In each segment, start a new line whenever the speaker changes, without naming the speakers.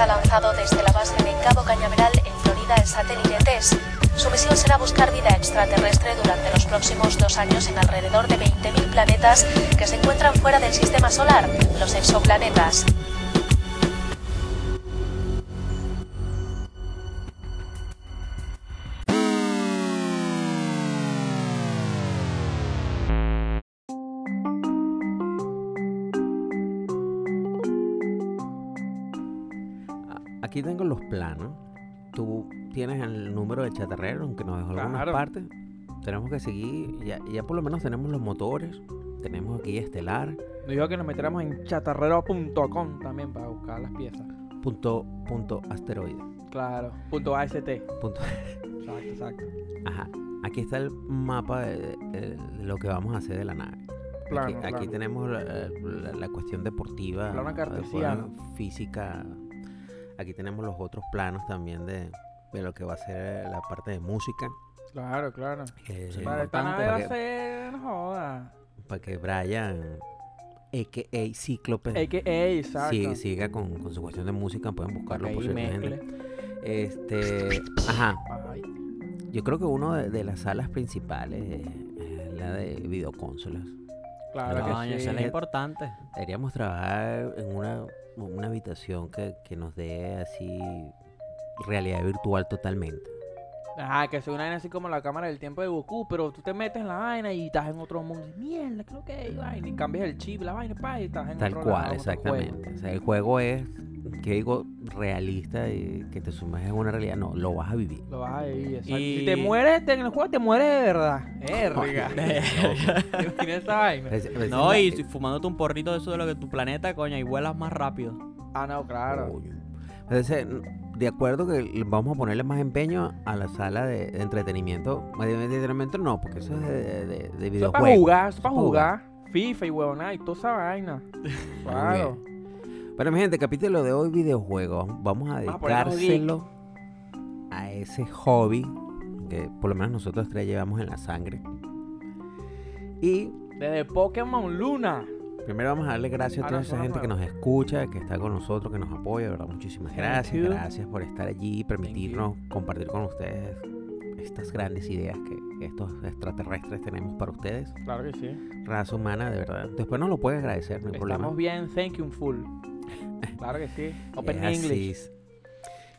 ha lanzado desde la base de Cabo Cañaveral en Florida el satélite TESS. Su misión será buscar vida extraterrestre durante los próximos dos años en alrededor de 20.000 planetas que se encuentran fuera del sistema solar, los exoplanetas.
Aquí tengo los planos. Tú tienes el número de chatarrero, aunque nos dejó algunas
Claro.
partes. Tenemos que seguir. Ya, ya por lo menos tenemos los motores. Tenemos aquí Estelar.
Nos dijo que nos metiéramos en chatarrero.com también para buscar las piezas.
Punto, punto asteroide.
Claro. Punto AST.
Punto.
Exacto, exacto.
Ajá. Aquí está el mapa de, de- de lo que vamos a hacer de la nave.
Plano,
aquí, aquí
plano.
tenemos la, la- la cuestión deportiva,
Plano
eh, física. Aquí tenemos los otros planos también de, de lo que va a ser la parte de música.
Claro, claro.
eh,
Para esta nave va a ser. No joda.
para que Brian, a.k.a. Cíclope,
AKA,
siga con, con su cuestión de música. Pueden buscarlo por
mezcle.
Este, ajá,
Ay,
yo creo que uno de, de las salas principales es, es la de videoconsolas.
Claro que
eso
sí.
es lo importante.
Deberíamos trabajar en una, una habitación que, que nos dé así realidad virtual totalmente.
Ajá, que sea una vaina así como la cámara del tiempo de Goku, pero tú te metes en la vaina y estás en otro mundo. y, Mierda, creo que es vaina. Y cambias el chip, la vaina, pa, y estás en
Tal
otro
cual,
lado, otro
exactamente. O sea, el juego es, que digo, realista y que te sumerges en una realidad. No, lo vas a vivir.
Lo vas a vivir, exacto.
Y-
Si te mueres te- en el juego, te mueres de verdad. Tienes esa vaina.
Es- es
No, y fumándote un porrito de eso de lo que tu planeta, coño, y vuelas más rápido.
Ah, no, claro.
Entonces, de acuerdo que vamos a ponerle más empeño a la sala de, de entretenimiento. De, de entretenimiento no, porque eso es de, de, de
Eso es
videojuegos.
para jugar, eso es
Eso
para jugar. FIFA y huevonada y toda esa vaina. Claro.
Pero mi gente, capítulo de hoy videojuegos. Vamos a dedicárselo a ese hobby que por lo menos nosotros tres llevamos en la sangre. Y
Desde Pokémon Luna.
Primero vamos a darle gracias a toda esa gente que nos escucha, que está con nosotros, que nos apoya, ¿verdad? Muchísimas gracias. Gracias por estar allí y permitirnos compartir con ustedes estas grandes ideas que estos extraterrestres tenemos para ustedes.
Claro que sí.
Raza humana, de verdad. Después nos lo puedes agradecer, no hay problema.
Estamos bien, thank you full. Claro que sí. Open English.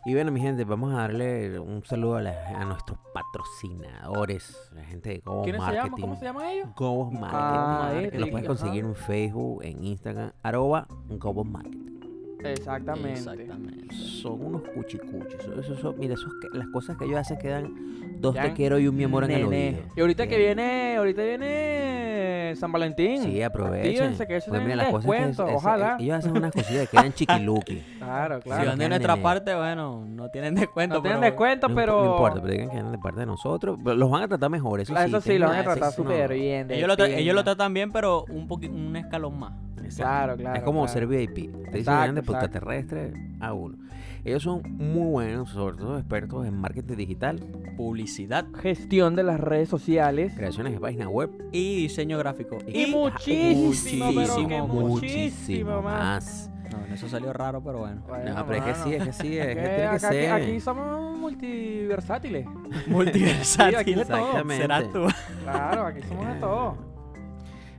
Y bueno, mi gente, vamos a darle un saludo a, la- a nuestros patrocinadores, la gente de Go
¿Quiénes se
Marketing.
llaman? ¿Cómo se llaman ellos?
Go Marketing.
Ah,
que
este,
los puedes
ajá.
conseguir en Facebook, en Instagram, arroba Go Marketing.
Exactamente.
Exactamente.
Son unos cuchicuchis. Eso, eso- eso- mira, esos las cosas que ellos hacen quedan dos te quiero y un mi amor en el oído.
Y ahorita que viene, ahorita viene San Valentín.
Sí, aprovechen.
Actívense, que eso
Pues
tiene
mira, las cosas que
descuento,
es- es-
ojalá.
ellos hacen unas cosillas que quedan chiquiluki.
Claro,
Si
claro.
van de nuestra
nene.
parte, bueno, no tienen descuento.
no tienen
pero-
descuento,
No,
pero.
no importa, pero digan que vienen de parte de nosotros. Pero Los van a tratar mejor, eso sí.
Eso sí,
tienen
lo van a tratar
eso no.
súper bien.
Ellos lo, ellos lo tratan bien, pero un poquito, un escalón más.
Claro, claro.
es como
claro.
ser VIP. Te dicen
Exacto,
de
exacto.
extraterrestre a uno. Ellos son muy buenos, sobre todo expertos en marketing digital,
Publicidad
Gestión de las redes sociales.
creaciones de páginas web
y diseño gráfico.
Y muchísimo, pero que
muchísimo,
muchísimo más.
más.
No, eso salió raro, pero bueno.
Bueno,
No, pero es que sí, es que sí, es que
Que
tiene que ser.
aquí somos multiversátiles.
Multiversátil.
Sí, aquí de todo.
Exactamente.
Serás tú.
Claro, aquí somos de todo.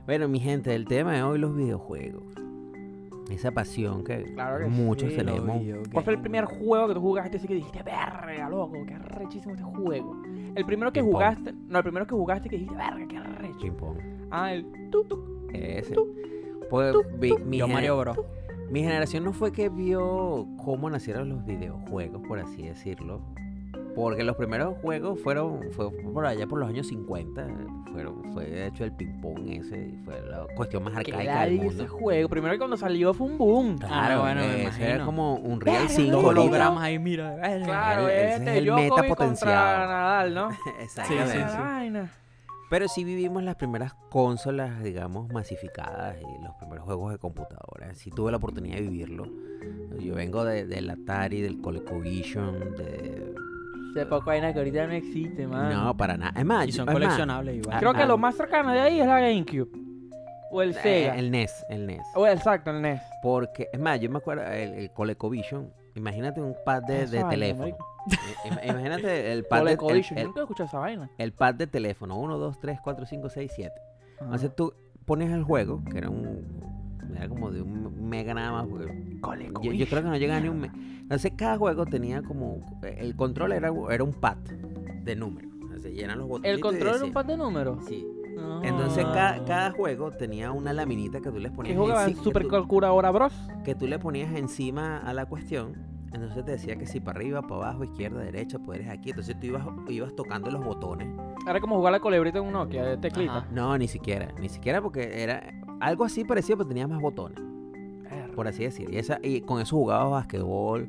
Bueno, mi gente, el tema de hoy los videojuegos. Esa pasión que
Claro que
muchos
sí,
tenemos.
¿Cuál fue el primer juego que tú jugaste así que dijiste, verga, loco, qué arrechísimo este juego? El primero que jugaste, no, el primero que jugaste que dijiste, verga, qué.
Ping pong.
Ah, el tuk tuk.
Ese. Pues, vi- mi,
Yo Mario Bros.
mi generación no fue que vio cómo nacieron los videojuegos, por así decirlo. Porque los primeros juegos fueron fue por allá por los años 50. Fueron, fue de hecho el ping-pong ese. Fue la cuestión más arcaica del
ladilla ese
mundo.
juego. Primero que cuando salió fue un boom.
Claro,
bueno, me
ese era como un Real
Verga,
5
Los
ahorita.
hologramas ahí, mira.
Claro,
ese es
este,
el
Djokovic
meta
contra
potenciado.
Nadal, ¿no?
Exactamente.
sí, sí.
Pero sí vivimos las primeras consolas, digamos, masificadas y los primeros juegos de computadora. Sí tuve la oportunidad de vivirlo. Yo vengo de- del Atari, del ColecoVision, de...
Ese poco vaina que ahorita no existe, man.
No, para nada. Es más,
Y son
es más,
coleccionables igual.
Creo que
ah,
lo más cercano de ahí es la GameCube. O el
eh,
Sega.
el NES, el NES.
O exacto, el NES.
Porque, es más, yo me acuerdo, el, el ColecoVision imagínate un pad de, de teléfono. Imagínate el pad de, el-
Nunca he escuchado esa vaina.
el pad de teléfono. 1, 2, 3, 4, 5, 6, 7.
Ajá.
Entonces tú pones el juego, que era un. Era como de un mega nada más. porque
Cole
yo, yo creo que no llegaba ni un mega. Entonces cada juego tenía como. El control era, era un pad de números. Entonces llenan los botones.
¿El control era un par de números?
Sí. Entonces
Ah.
cada, cada juego tenía una laminita que tú les
¿Qué
ponías
jugaba
enci-
en
que
Super
tú-
Calculadora Bros?
que tú le ponías encima a la cuestión. Entonces te decía que si para arriba, para abajo, izquierda, derecha, poderes aquí. Entonces tú ibas, ibas tocando los botones.
Era como jugar la colebrita en un Nokia de teclita.
Ajá.
No, ni siquiera. Ni siquiera porque era algo así parecido, pero tenía más botones. Por así decir. Y, esa, y con eso jugabas basquetbol,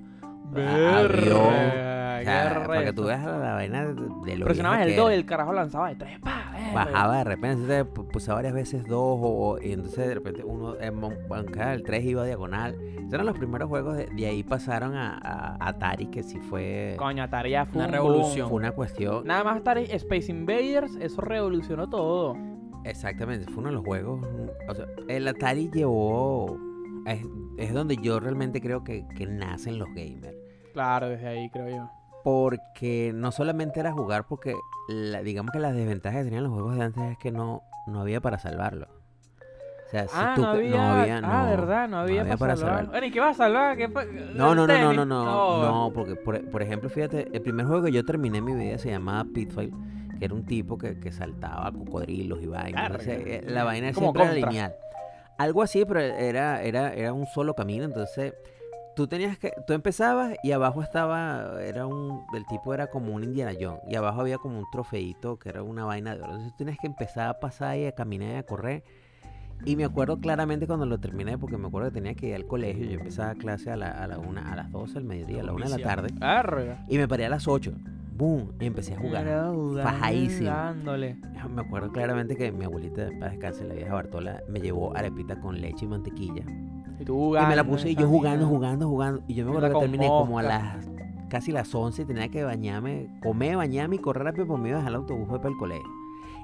a- avión. O sea, para que tú veas la, la vaina de, de lo
Presionabas el
que
2 y el carajo lanzaba de tres. Pa, verga.
Bajaba de repente, entonces pu- pulsaba varias veces dos, o, y entonces de repente uno, eh, bancaba el 3 iba diagonal. Esos eran los primeros juegos, de, de ahí pasaron a, a Atari, que sí fue,
Coño, Atari ya fue
Una
un
revolución.
fue una cuestión.
Nada más Atari Space Invaders, eso revolucionó todo.
Exactamente, fue uno de los juegos. mm, O sea, el Atari llevó. Es, es donde yo realmente creo que, que nacen los gamers.
Claro, desde ahí creo yo.
Porque no solamente era jugar, porque la- digamos que las desventajas que tenían los juegos de antes es que no, no había para salvarlo. O sea, si
ah,
tú
no había.
no,
ah, verdad, no había,
había
para
para
salvar. Bueno, ¿y qué vas a salvar?
No, no, no, no, no, no, no, porque por, por ejemplo, fíjate, el primer juego que yo terminé en mi vida se llamaba Pitfall, que era un tipo que, que saltaba cocodrilos y vainas. Entonces, eh, la vaina
Como
siempre era lineal. Algo así, pero era, era, era un solo camino, entonces tú tenías que, tú empezabas y abajo estaba, era un, el tipo era como un Indiana Jones, y abajo había como un trofeito que era una vaina de oro, entonces tú tenías que empezar a pasar y a caminar y a correr. Y me acuerdo claramente cuando lo terminé, porque me acuerdo que tenía que ir al colegio. Yo empezaba clase a, la, a, la una, a las 12 del mediodía, a la 1 de la tarde.
Verga.
Y me paré a las 8. ¡Boom! Y empecé a jugar. Fajadísimo. Me acuerdo claramente que mi abuelita, para descansar, la vieja Bartola, me llevó arepita con leche y mantequilla.
Y tú jugando.
y me la puse y yo jugando, jugando, jugando. Y yo me acuerdo que terminé como a las casi las 11 y tenía que bañarme, comer, bañarme y correr rápido porque me iba a dejar el autobús para el colegio.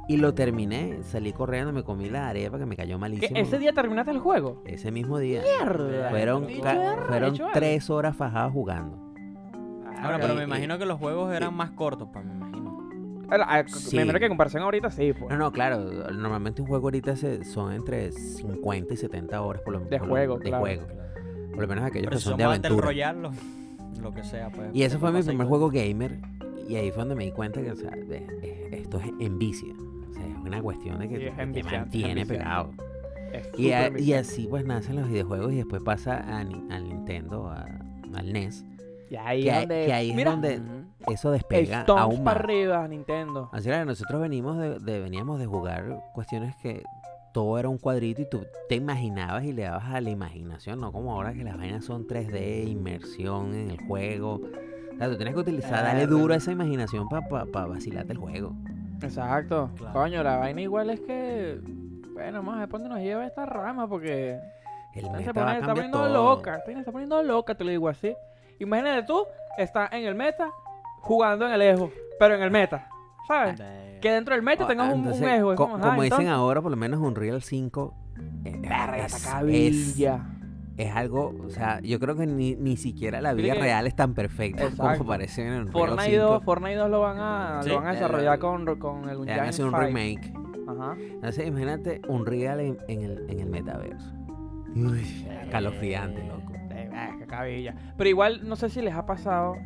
Y lo terminé, salí corriendo, me comí la arepa que me cayó
¿Qué,
malísimo.
¿Ese día terminaste el juego?
Ese mismo día.
Mierda.
Fueron, fueron tres horas fajadas jugando.
Bueno, pero
y-
me
y-
imagino que los juegos eran más cortos, pues me imagino.
Sí.
Me imagino que en comparación ahorita sí, pues.
No, no, claro. Normalmente un juego ahorita se- son entre 50 y 70 horas por lo
De
por lo-
juego,
de
claro.
juego. Por lo menos aquellos
Pero
que
si
son de aventura.
Royale, lo, que sea, pues.
Y ese fue mi primer juego gamer. Y ahí fue donde me di cuenta que, o sea, de- eh, esto es envicia. O sea, es una cuestión de que te
es
mantiene pegado. Y, a- y así pues nacen los videojuegos y después pasa a Ni- al Nintendo, a- al NES.
Y ahí
que
es donde.
que ahí es
Mira,
donde
Ujú.
Eso despega aún más.
para arriba, Nintendo.
Así era, nosotros venimos de, de- veníamos de jugar cuestiones que todo era un cuadrito y tú te imaginabas y le dabas a la imaginación, no como ahora que las vainas son 3D, inmersión en el juego. O sea, tú tienes que utilizar, darle duro a esa imaginación para vacilarte el juego.
Exacto.
Claro.
Coño, la vaina igual es que. Bueno, más después nos lleva esta rama porque.
El
se pone- está poniendo
todo.
loca. está poniendo loca, te lo digo así. Imagínate tú, estás en el meta jugando en el Ejo, pero en el meta. ¿Sabes?
De-
Que dentro del meta
Ah,
tengas un, un Ejo. es
co-
como,
dicen
entonces,
ahora, por lo menos un Real 5 eh,
Verga,
es, es,
cabilla.
es algo, o sea, yo creo que ni, ni siquiera la vida real es tan perfecta
Exacto.
como parece en el
Fortnite
5.
2, Fortnite 2 lo van a,
Sí,
lo van a
eh,
desarrollar con, con el Unreal
van a hacer un remake.
5. Ajá.
Entonces, imagínate un real en, en el, en el metaverso. Uy, escalofriante, loco.
Ah, qué cabilla. Pero igual, no sé si les ha pasado.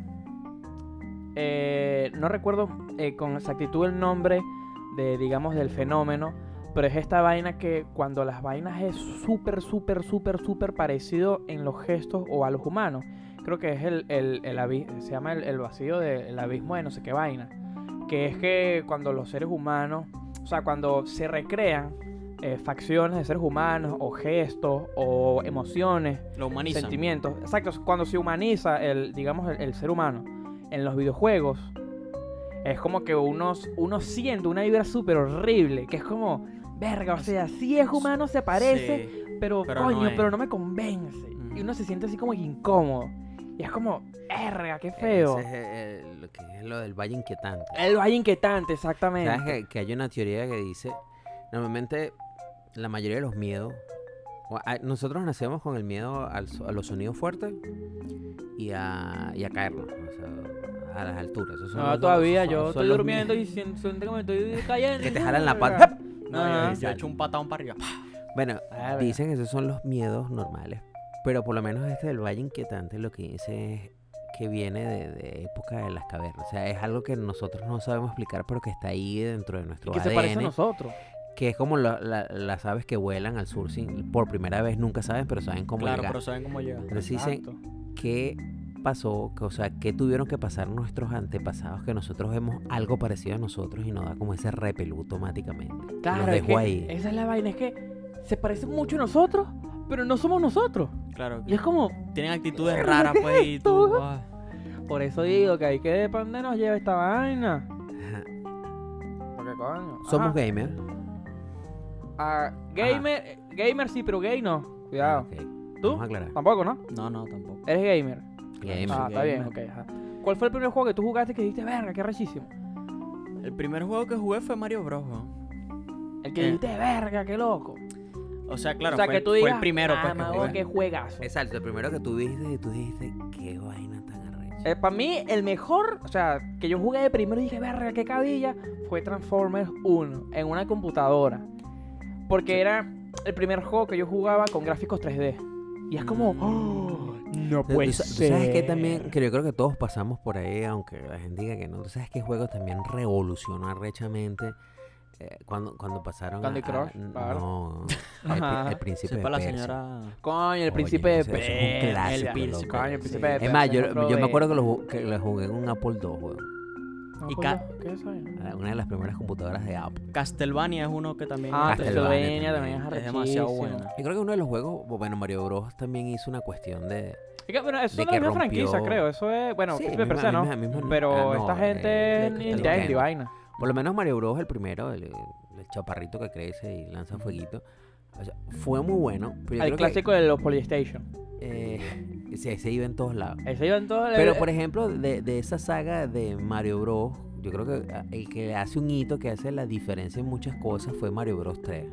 eh, no recuerdo eh, con exactitud el nombre de, digamos, del fenómeno. Pero es esta vaina que cuando las vainas es súper, súper, súper, súper parecido en los gestos o a los humanos. Creo que es el, el, el abi- se llama el vacío del abismo de no sé qué vaina. Que es que cuando los seres humanos, o sea, cuando se recrean eh, facciones de seres humanos o gestos o emociones
Lo humanizan.
sentimientos. Exacto, cuando se humaniza el, digamos, el, el ser humano en los videojuegos, es como que uno, uno siente una vibra súper horrible, que es como, verga, o sea, sí es humano, se parece,
Sí.
pero,
pero
coño,
no
pero no me convence. Y uno se siente así como incómodo. Y es como, verga, qué feo.
Ese es eh, lo que es lo del valle inquietante.
El valle inquietante, exactamente.
¿Sabes que, que hay una teoría que dice, normalmente la mayoría de los miedos O- a- Nosotros nacemos con el miedo al a los sonidos fuertes y a, y a caernos, o sea, a las alturas. Esos son
No, todavía
son-
yo
son
estoy durmiendo
miedos.
y siento, siento que me estoy cayendo.
Que te jalan la pata.
No,
Ah.
yo, yo he hecho un patón para arriba.
Bueno,
Verga.
dicen que esos son los miedos normales, pero por lo menos este del Valle Inquietante lo que dice es que viene de, de época de las cavernas. O sea, es algo que nosotros no sabemos explicar, pero que está ahí dentro de
Y
nuestro
que
ADN.
se parece a nosotros.
Que es como la- la- las aves que vuelan al sur sin, por primera vez, nunca saben, pero saben cómo
Claro,
llegar.
pero saben cómo llega.
Entonces dicen qué pasó, que, o sea, qué tuvieron que pasar nuestros antepasados que nosotros vemos algo parecido a nosotros y nos da como ese repelú automáticamente.
Claro, es que
ahí.
esa es la vaina, es que se parecen mucho a nosotros, pero no somos nosotros.
Claro.
Y es como,
Tienen actitudes raras, pues, y tú... ah,
por eso digo que hay que dónde nos lleva esta vaina. Porque coño.
Somos gamers.
Ah, gamer, eh, gamer sí, pero gay no. Cuidado. ¿Tú?
Vamos a aclarar.
Tampoco, ¿no?
No, no, tampoco.
Eres gamer.
Gamer.
Ah, está bien, ok. ajá. ¿Cuál fue el primer juego que tú jugaste que dijiste, verga, qué rechísimo?
El primer juego que jugué fue Mario Bros.
El que
Eh.
dijiste, verga, qué loco.
O sea, claro,
o sea,
fue,
que tú
fue
digas,
el primero
ah,
pues, que
qué juegazo.
Exacto, el primero que tú viste y tú dijiste, qué vaina tan arrecha.
para mí, el mejor, o sea, que yo jugué de primero y dije, verga, qué cabilla, fue Transformers 1 en una computadora. Porque era el primer juego que yo jugaba con gráficos 3D. Y es como, oh, no puede
tú sa- tú
ser.
sabes que también, que yo creo que todos pasamos por ahí, aunque la gente diga que no. Tú sabes que juego también revolucionó arrechamente eh, cuando, cuando pasaron
Candy
a, a-
Crush, claro.
No, el, el príncipe
Sepa
de
la
Persia.
señora...
Coño, el
Oye,
príncipe de
ese es un
Persia.
clásico,
el príncipe, coño, el príncipe de
Es
Persia.
más, yo, yo me acuerdo que lo, que lo jugué en un Apple II, weón.
No,
Y
pues,
ca-
¿Qué es eso?
Una de las primeras computadoras de Apple.
Castlevania es uno que también...
Ah,
Castlevania
también es
es demasiado buena.
Yo creo que uno de los juegos, bueno, Mario Bros. también hizo una cuestión de...
Es que, bueno, eso
de
es la
que
misma franquicia,
rompió-
creo. Eso es, bueno,
Sí, misma-
Persia, ¿no?
misma- misma-
Pero
ah, no,
esta
eh,
gente es
Nintendo.
Nintendo y vaina.
Por lo menos Mario Bros. el primero, el, el chaparrito que crece y lanza fueguito. O sea, fue muy bueno. Pero yo
El
creo
clásico de los Polystation.
eh, ese, ese iba en todos lados.
Iba en el-
Pero por ejemplo, de, de esa saga de Mario Bros. Yo creo que ah, el que hace un hito que hace la diferencia en muchas cosas fue Mario Bros 3.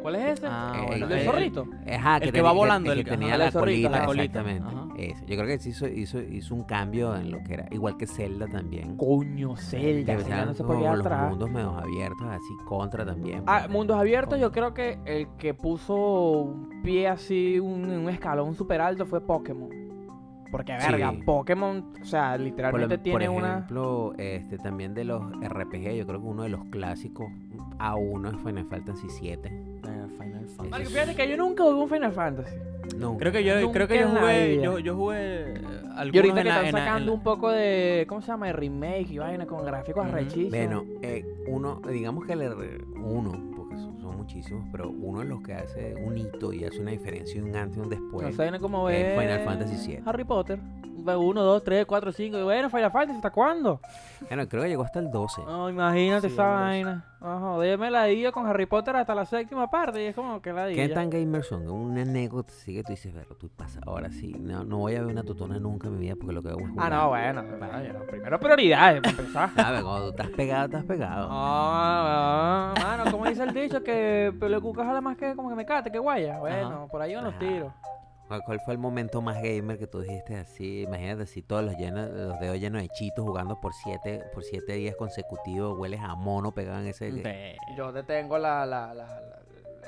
¿Cuál es ese?
Ah,
Eh,
bueno,
¿El del zorrito?
Ajá,
El que va volando,
el
el
que
que-
tenía
ajá,
la
el zorrito,
colita,
la colita,
exactamente. Ese. Yo creo que hizo, hizo, hizo un cambio en lo que era, igual que Zelda también.
Coño,
Que
Zelda. Zelda
sean
no se podía
los
atrás.
mundos medio abiertos, así contra también.
Ah, mundos abiertos, yo creo que el que puso un pie así, un, un escalón súper alto fue Pokémon. Porque, verga,
Sí.
Pokémon, o sea,
Por,
literalmente
por
tiene una...
ejemplo, este, también de los RPG, yo creo que uno de los clásicos A1 es Final Fantasy VII.
Fantasy.
Marico, fíjate que yo nunca jugué un Final Fantasy.
No,
Creo que yo,
Nunca
creo que yo
en la
jugué,
vida.
yo, yo jugué eh, algunos
Y ahorita
en
que
la-
están
en la- en
sacando
la-
un poco de, ¿cómo se llama? De remake y vaina con gráficos
Ujú.
arrechísimos.
Bueno, eh, uno, digamos que le re- uno, porque son, son muchísimos, pero uno de los que hace un hito y hace una diferencia, un antes y un después.
no como ver
Final Fantasy VII.
Harry Potter. Uno, dos, tres, cuatro, cinco. Y bueno, Final Fantasy, ¿hasta cuándo?
Bueno, creo que llegó hasta el 12.
No, imagínate
Sí,
esa vaina. Ojo, déjame la idea con Harry Potter hasta la séptima parte. Y es como que la
¿Qué
idea.
tan gamers son? Una anécdota así que tú dices, pero tú pasa, ahora sí, no, no voy a ver una tutona nunca en mi vida porque lo que hago es
Ah,
jugar.
no, bueno. bueno, yo- primero prioridades, para empezar.
¿Sabes? Cuando tú estás pegado, estás pegado.
Ah, ah, mano, como dice el dicho, que pelo cuca jala más que como que me cate, que guaya. Bueno,
Ajá.
por ahí van los tiros.
¿Cuál, fue el momento más gamer que tú dijiste así? Imagínate así todos los, llenos, los dedos llenos de chitos jugando por siete, por siete días consecutivos, hueles a mono pegado en ese...
Ve.
Yo te tengo la, la, la- la-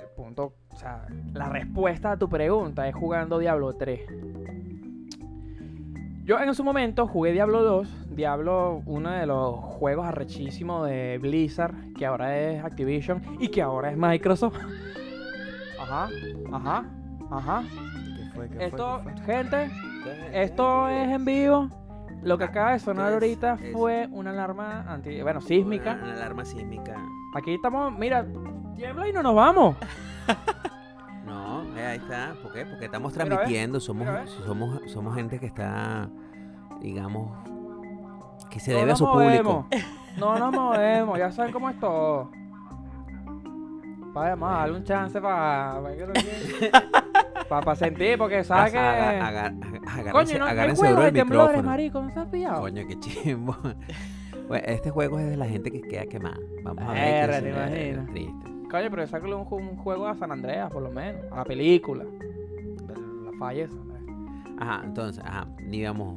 el punto, o sea, la respuesta a tu pregunta es jugando Diablo 3. Yo en su momento jugué Diablo 2, Diablo, uno de los juegos arrechísimos de Blizzard, que ahora es Activision y que ahora es Microsoft. Ajá, ajá, ajá.
¿Qué fue? ¿Qué fue?
Esto,
¿Qué fue?
gente, esto es en vivo. Lo que acaba de sonar ahorita
es-
fue una alarma anti, bueno, sísmica.
Una, una alarma sísmica.
Aquí estamos, mira, tiembla y no nos vamos.
No, eh, ahí está. ¿Por qué? Porque estamos transmitiendo, somos, somos, somos gente que está, digamos, que se
No
debe a su público.
movemos. No nos movemos, ya saben cómo es todo. Vaya más, darle un chance para para sentir, porque sabes que.
Agárrense-
no, juegos
duro
de
el
temblores, marico, ¿no se has pillado?
Coño, qué chimbo. Bueno, este juego es de la gente que queda quemada. Vamos a ver. Qué
te imaginas.
Triste.
Coño, pero sácale un, un juego a San Andreas, por lo menos. A la película. De la falla.
Ajá, entonces, ajá, digamos,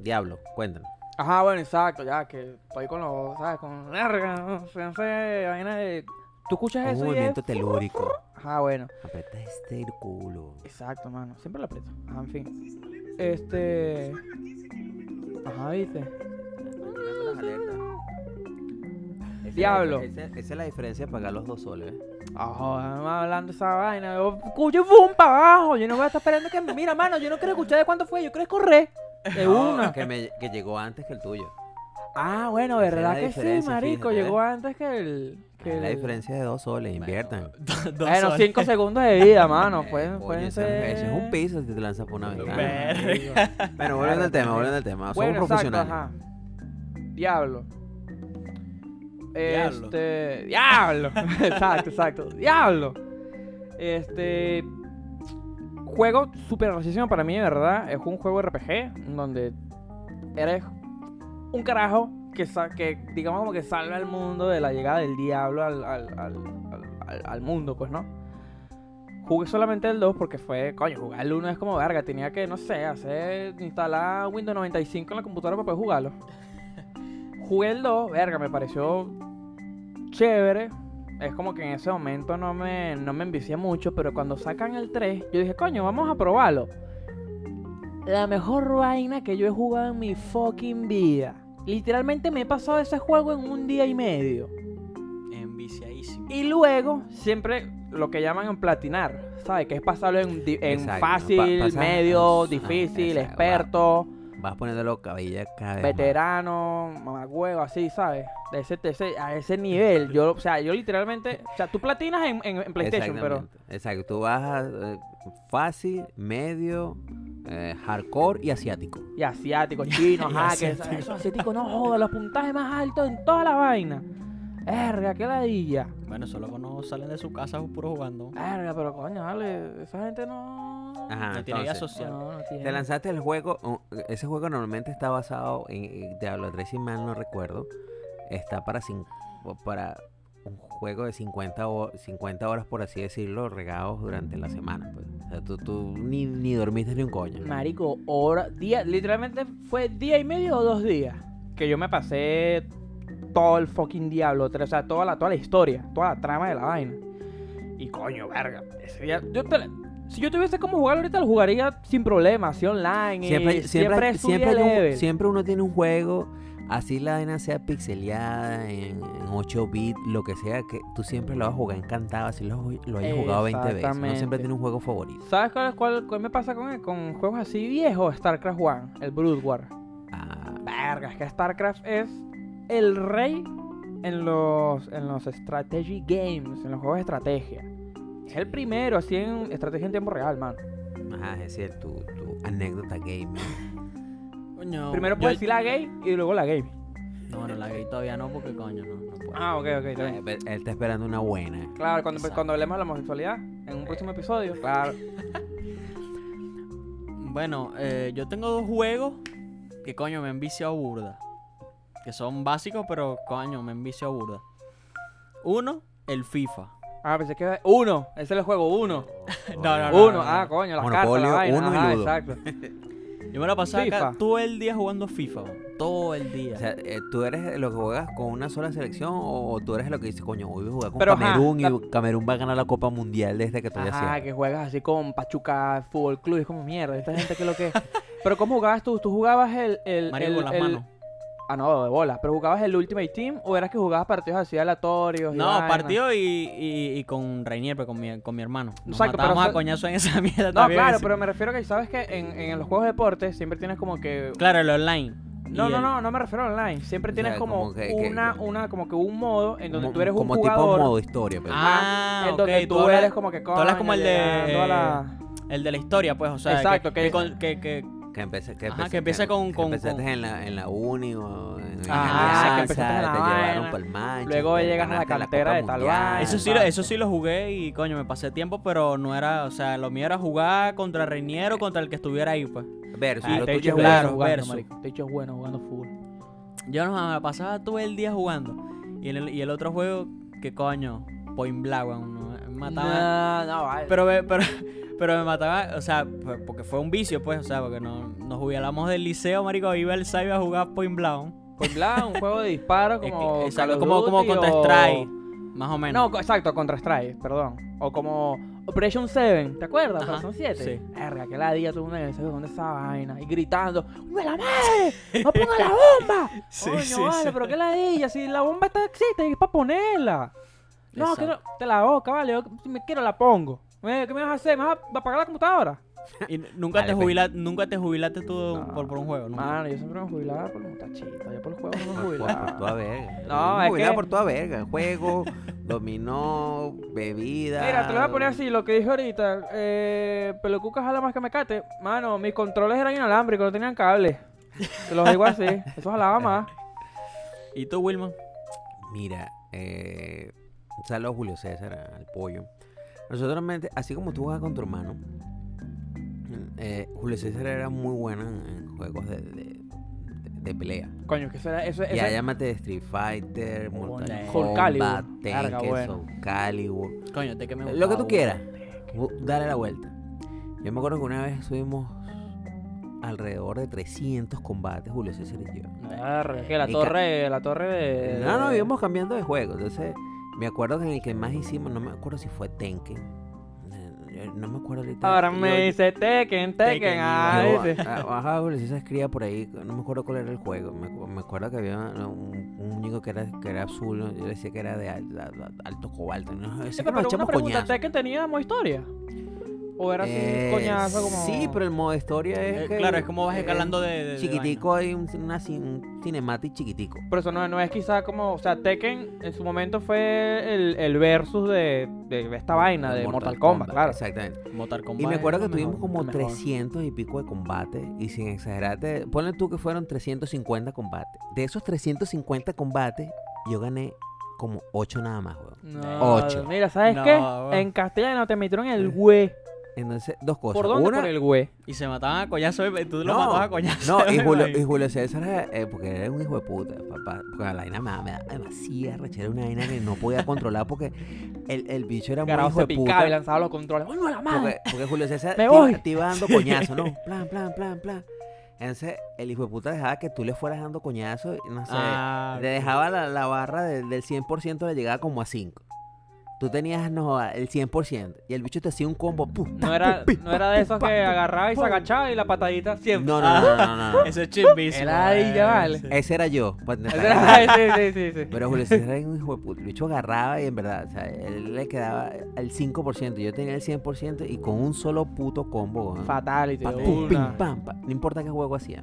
Diablo, cuéntanos.
Ajá, bueno, exacto, ya que estoy con los, ¿sabes? Con larga, no sé, vaina de... ¿Tú escuchas
Un
eso y es...
movimiento telúrico.
Ajá, bueno.
Aprieta este culo.
Exacto, mano. Siempre lo aprieto. Ajá, en fin. Este... Ajá, ¿viste? Diablo.
Esa, esa es la diferencia de pagar los dos soles. ¿eh?
Ajá, va hablando esa vaina. Yo escucho boom para abajo. Yo no voy a estar esperando que me... Mira, mano, yo no quiero escuchar de cuánto fue. Yo quiero correr. De una.
Que, me, que llegó antes que el tuyo.
Ah, bueno,
es
¿verdad que sí, marico?
fíjate,
Llegó
¿eh?
antes que el... Que
Es la
el-
diferencia de dos soles, inviertan.
Dos
Bueno,
soles.
5 segundos de vida, mano. Pueden,
Coño,
pueden
eso,
ser...
eso es un piso si te lanzas por una ventana. Bueno, volviendo al tema, volviendo al tema. Somos
Bueno, exacto,
profesionales.
ajá. Diablo.
Diablo.
Este. Diablo. exacto, exacto. Diablo. Este. Juego súper rarísimo para mí, de verdad. Es un juego RPG donde eres un carajo que, que digamos, como que salva al mundo de la llegada del diablo al, al, al, al- al- al mundo, pues, ¿no? Jugué solamente el 2 porque fue, coño, jugar el 1 es como verga. Tenía que, no sé, hacer, instalar Windows 95 en la computadora para poder jugarlo. Jugué el 2, verga, me pareció chévere. Es como que en ese momento no me, no me envicié mucho, pero cuando sacan el 3, yo dije, coño, vamos a probarlo. La mejor vaina que yo he jugado en mi fucking vida. Literalmente me he pasado ese juego en un día y medio.
Enviciadísimo.
Y luego, siempre lo que llaman en platinar, ¿sabes? Que es pasarlo en, fácil,
pa-
medio,
ah,
difícil,
exacto,
experto,
Vas poniéndolo cabilla cada vez
veterano, mamagüevo, así, ¿sabes? De ese, de ese- a ese nivel. Yo, o sea, yo literalmente. O sea, tú platinas en, en- en PlayStation, pero.
Exacto, tú vas a, eh, fácil, medio, eh, hardcore y asiático.
Y asiático, chino, que
asiático.
no jodan, los puntajes más altos en toda la vaina. Verga, qué ladilla.
Bueno, solo cuando salen de su casa puro jugando.
Verga, pero coño, vale, esa gente no.
Ajá,
No tiene vida social.
No, no tiene.
Te lanzaste el juego, uh, ese juego normalmente está basado en, Diablo 3, si mal no recuerdo, está para, para un juego de 50, ho- 50 horas, por así decirlo, regados durante la semana. Pues. O sea, tú, tú ni, ni dormiste ni un coño.
Marico, hora, día, literalmente fue día y medio o dos días que yo me pasé todo el fucking Diablo, o sea, toda la, toda la historia, toda la trama de la vaina. Y coño, verga, ese día, yo te si yo tuviese como jugar ahorita, lo jugaría sin problema, así online.
Siempre,
y
siempre,
siempre,
siempre, un- siempre uno tiene un juego, así la vaina sea pixeleada, en, en 8 bits, lo que sea, que tú siempre lo vas a jugar encantado, así lo, lo hayas jugado 20 veces.
Exactamente.
siempre tiene un juego favorito.
¿Sabes cuál, cuál, cuál me pasa con, con juegos así viejos? StarCraft 1, el Brood War.
Ah,
Verga, es que StarCraft es el rey en los, en los strategy games, en los juegos de estrategia. Es el primero, así en estrategia en tiempo real, man.
ajá, es decir, tu, tu anécdota gamer.
Coño.
Primero
yo-
puedes decir la gay y luego la game.
No, no, la gay todavía no, porque coño, no, no puedo.
Ah, ok, ok, está
Eh, Él está esperando una buena.
Claro, cuando,
Exacto.
cuando hablemos de la homosexualidad, en un próximo episodio. Claro.
Bueno, eh, yo tengo dos juegos que coño me han viciado burda. Que son básicos, pero coño, me han viciado burda. Uno, el FIFA.
Ah, pensé que uno, ese es el juego uno.
No, no, no.
Uno, ah, coño, las cartas, la vaina.
uno y
ajá,
Ludo.
exacto.
Yo me la pasaba acá
FIFA.
todo el día jugando FIFA. Todo el día.
O sea, eh, ¿tú eres lo que juegas con una sola selección o, tú eres lo que dices, coño, hoy voy a jugar con
Pero, ajá,
Camerún
la-
y Camerún va a ganar la Copa Mundial desde que estoy
Ajá,
haciendo?
que juegas así con Pachuca Fútbol Club. Es como mierda, esta gente que es lo que. Pero ¿cómo jugabas tú? ¿Tú jugabas el. el,
Mario
el-
con las
el-
manos.
Ah, no, de bola. ¿Pero jugabas el Ultimate Team o eras que jugabas partidos así aleatorios? y
No,
vaina?
partido y, y, y con Rainier, pero con mi, con mi hermano. Nos
Exacto, pero
matábamos a
so-
coñazo en esa mierda
No,
también,
claro, pero me refiero a que sabes que en, en los juegos de deporte siempre tienes como que.
Claro, el online.
No,
Y
no,
el-
no, no me refiero a online. Siempre
O
tienes
sea,
como,
como que-
una,
que-
una, como que un modo en donde
Como-
tú eres un
como
jugador.
tipo modo historia, pero
Ah,
en donde tú,
hablas-
eres como que
tú hablas como el de-
a la-
El de la historia, pues, o sea.
Exacto,
que,
que-
que, que- que-
que empieza, que
Ajá,
empieza-
que empieza con-
que
con-
empezaste
con-
en la, en la uni o en
Ajá, que
Alianza,
empezaste en la
te llevaron para el Manchester,
luego llegas a la
Copa
de tal
Mundial.
Eso sí, lo- eso sí lo jugué y coño, me pasé tiempo, pero no era, o sea, lo mío era jugar contra Reiniero, contra el que estuviera ahí, pues.
Versus,
Ah,
lo
te he
tuyo
hecho
es
bueno
claro,
jugando. Te he hecho bueno jugando fútbol.
Yo no me la pasaba todo el día jugando. Y en el, y el otro juego, que coño, Point Blank. Me mataba.
No, no, vale.
Pero, pero, pero me mataba, o sea, porque fue un vicio, pues, o sea, porque no, nos jubilamos del liceo, marico, iba al cyber a jugar Point Blank.
Point Blank, un juego de disparo como
exacto, como, como
o-
Strike, más o menos.
No, exacto, Contra Strike, perdón. O como Operation 7, ¿te acuerdas?
Ajá,
Son 7.
sí.
Verga, que la día todo el mundo en el servidor, ¿dónde esa vaina? Y gritando, ¡No la madre! ¡No ponga la bomba!
Sí,
Coño,
sí,
vale,
sí.
pero qué ladilla, si la bomba está existe, es para ponerla. No, que no, te la boca, vale, yo, si me quiero la pongo. ¿Qué me vas a hacer? ¿Me vas a apagar la computadora?
Y nunca, te
pues.
jubila- nunca te jubilaste tú
No.
por, por un juego, ¿no?
Mano, yo siempre me jubilaba por los muchachitos, yo por los juegos no me
Por, por, por
jubilaba.
toda verga.
No,
Me
es
jubilaba
que-
por toda verga. Juego, dominó, bebida.
Mira, te lo voy a poner así, lo que dije ahorita. Eh, Pelocuca jala más que me cate. Mano, mis controles eran inalámbricos, no tenían cable. Te los digo así. Eso jalaba más.
¿Y tú, Wilman?
Mira, eh, saludos Julio César, al pollo. Nosotros, así como tú juegas con tu hermano, eh, Julio César era muy bueno en, juegos de, de- pelea.
Coño, que eso era. Eso,
Ya llámate Street Fighter, Mortal Kombat, Tekken,
bueno.
Soul Calibur.
Coño, te que me
Lo que tú quieras. Dale la vuelta. Yo me acuerdo que una vez subimos alrededor de 300 combates, Julio César y yo.
Verga, que la
Y
torre, la torre de.
No, no, íbamos cambiando de juego. Entonces, me acuerdo que en el que más hicimos, no me acuerdo si fue Tenken. Eh, No me acuerdo ahorita.
Ahora
Yo-
me dice Tekken, Tekken. Ah,
yo,
dice.
a- Ajá, Julio César escribía por ahí, no me acuerdo cuál era el juego. Me, me acuerdo que había un, un muñeco que era, que era azul, yo le decía que era de al- al- alto cobalto. No,
Sí, pero
nos
una pregunta. ¿Tekken tenía historia? ¿O era así
Eh,
coñazo como.?
Sí, pero el modo historia es
Eh,
que,
claro, es como vas escalando de, de- de
Chiquitico, hay un, una, cin- un cinematic chiquitico.
Pero eso no, no es quizá como. O sea, Tekken en su momento fue el, el versus de, de esta vaina, de Mortal, Kombat, claro.
Exactamente.
Mortal Kombat
Y me acuerdo que tuvimos
mejor.
como
lo mejor.
300 y pico de combates. Y sin exagerarte, ponle tú que fueron 350 combates. De esos 350 combates, yo gané como 8 nada más, weón.
No,
Ocho.
Mira, ¿sabes
No,
qué?
weón.
En castellano te metieron el güey.
Entonces, dos cosas.
¿Por dónde?
Una,
Por el güey.
Y se mataban a coñazo y tú lo matabas a coñazo.
No, y Julio, y. Julio César, eh, porque era un hijo de puta, papá. Porque la vaina me, da- me da demasiada rechera, una vaina que no podía controlar porque el, el bicho era muy hijo
se
de puta.
y lanzaba los controles. ¡Uy, no la madre!
Porque, porque Julio César
Me voy.
te iba dando coñazo, ¿no? Plan, plan, plan, plan. Entonces, el hijo de puta dejaba que tú le fueras dando coñazo, y no sé,
Ah,
le dejaba la, la barra de- del 100%, le llegaba como a 5. Tú tenías no, el 100% y el bicho te hacía un combo. pum,
No
ta,
era, no era de esos que agarraba y se agachaba y la patadita siempre.
No, no, no, no, no, no.
Eso es chimbísimo.
Era ahí, ya
eh,
vale.
Ese era yo. pues,
sí, sí, sí, sí.
Pero Julio César era un hijo de puta. El bicho agarraba y en verdad, o sea, él le quedaba el 5%. Yo tenía el 100% y con un solo puto combo. pa. No importa qué juego hacía.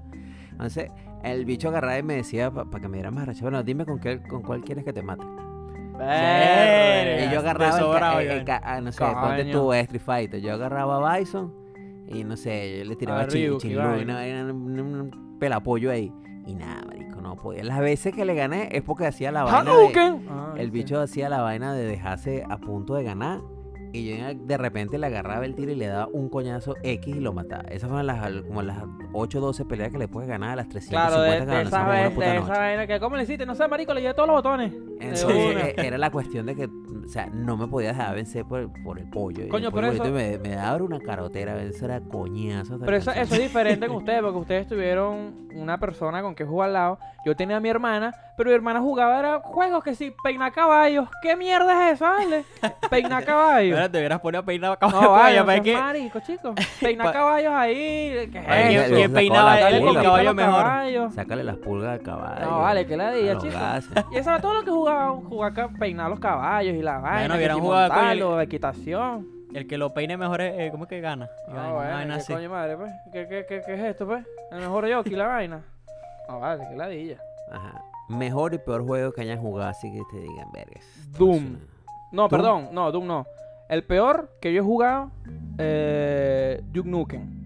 Entonces, el bicho agarraba y me decía para que me diera más racha. Bueno, dime con, qué, con cuál quieres que te mate.
Verga.
Y yo agarraba,
sobrado,
el- el ah, no sé, ponte tú Street Fighter. Yo agarraba a Bison y no sé, yo le tiraba
A
chin, chin, un, pelapollo ahí. Y nada, marico, no podía. Las veces que le gané es porque hacía la vaina de.
Ah,
El
sí.
bicho hacía la vaina de dejarse a punto de ganar. Y yo de repente le agarraba el tiro y le daba un coñazo X y lo mataba. Esas fueron las, como las 8 o 12 peleas que le puedes ganar a las 350
Claro, de, esa, vez, de esa vaina que, ¿cómo le hiciste? No sé, marico, le llevé todos los botones.
Entonces, era la cuestión de que, o sea, no me podía dejar vencer por, por el pollo.
Coño, pero
el
eso-
me, me daba una carotera, eso era coñazo.
Pero eso, eso es diferente en ustedes, porque ustedes tuvieron una persona con que jugar al lado. Yo tenía a mi hermana, pero mi hermana jugaba era juegos que sí, peinar caballos. ¿Qué mierda es eso, vale? Peinar caballos.
Ahora te hubieras ponido a peinar a caballo.
No, vaya,
para que-
marico, chico. Peinar
Pa-
caballos ahí. ¿Qué es
¿Quién- peinaba caballo mejor?
caballos.
Sácale las pulgas al caballo.
No, vale, que la
a
diga,
los
chico. Y eso era todo lo que jugaba, jugar acá, peinar los caballos y la vaina. que
hubieran jugado el-
equitación.
El que lo peine mejor es, eh, ¿cómo es que gana?
No,
vaina,
bueno,
vaina
¿qué coño madre, pues? ¿Qué, qué, qué, qué es esto, pues? El mejor jockey, la vaina. No, vale, que ladilla.
Ajá. Mejor y peor juego que hayan jugado, así que te digan, vergas.
Doom. No,
¿Doom?
perdón, no, Doom no. El peor que yo he jugado, eh, Duke Nukem.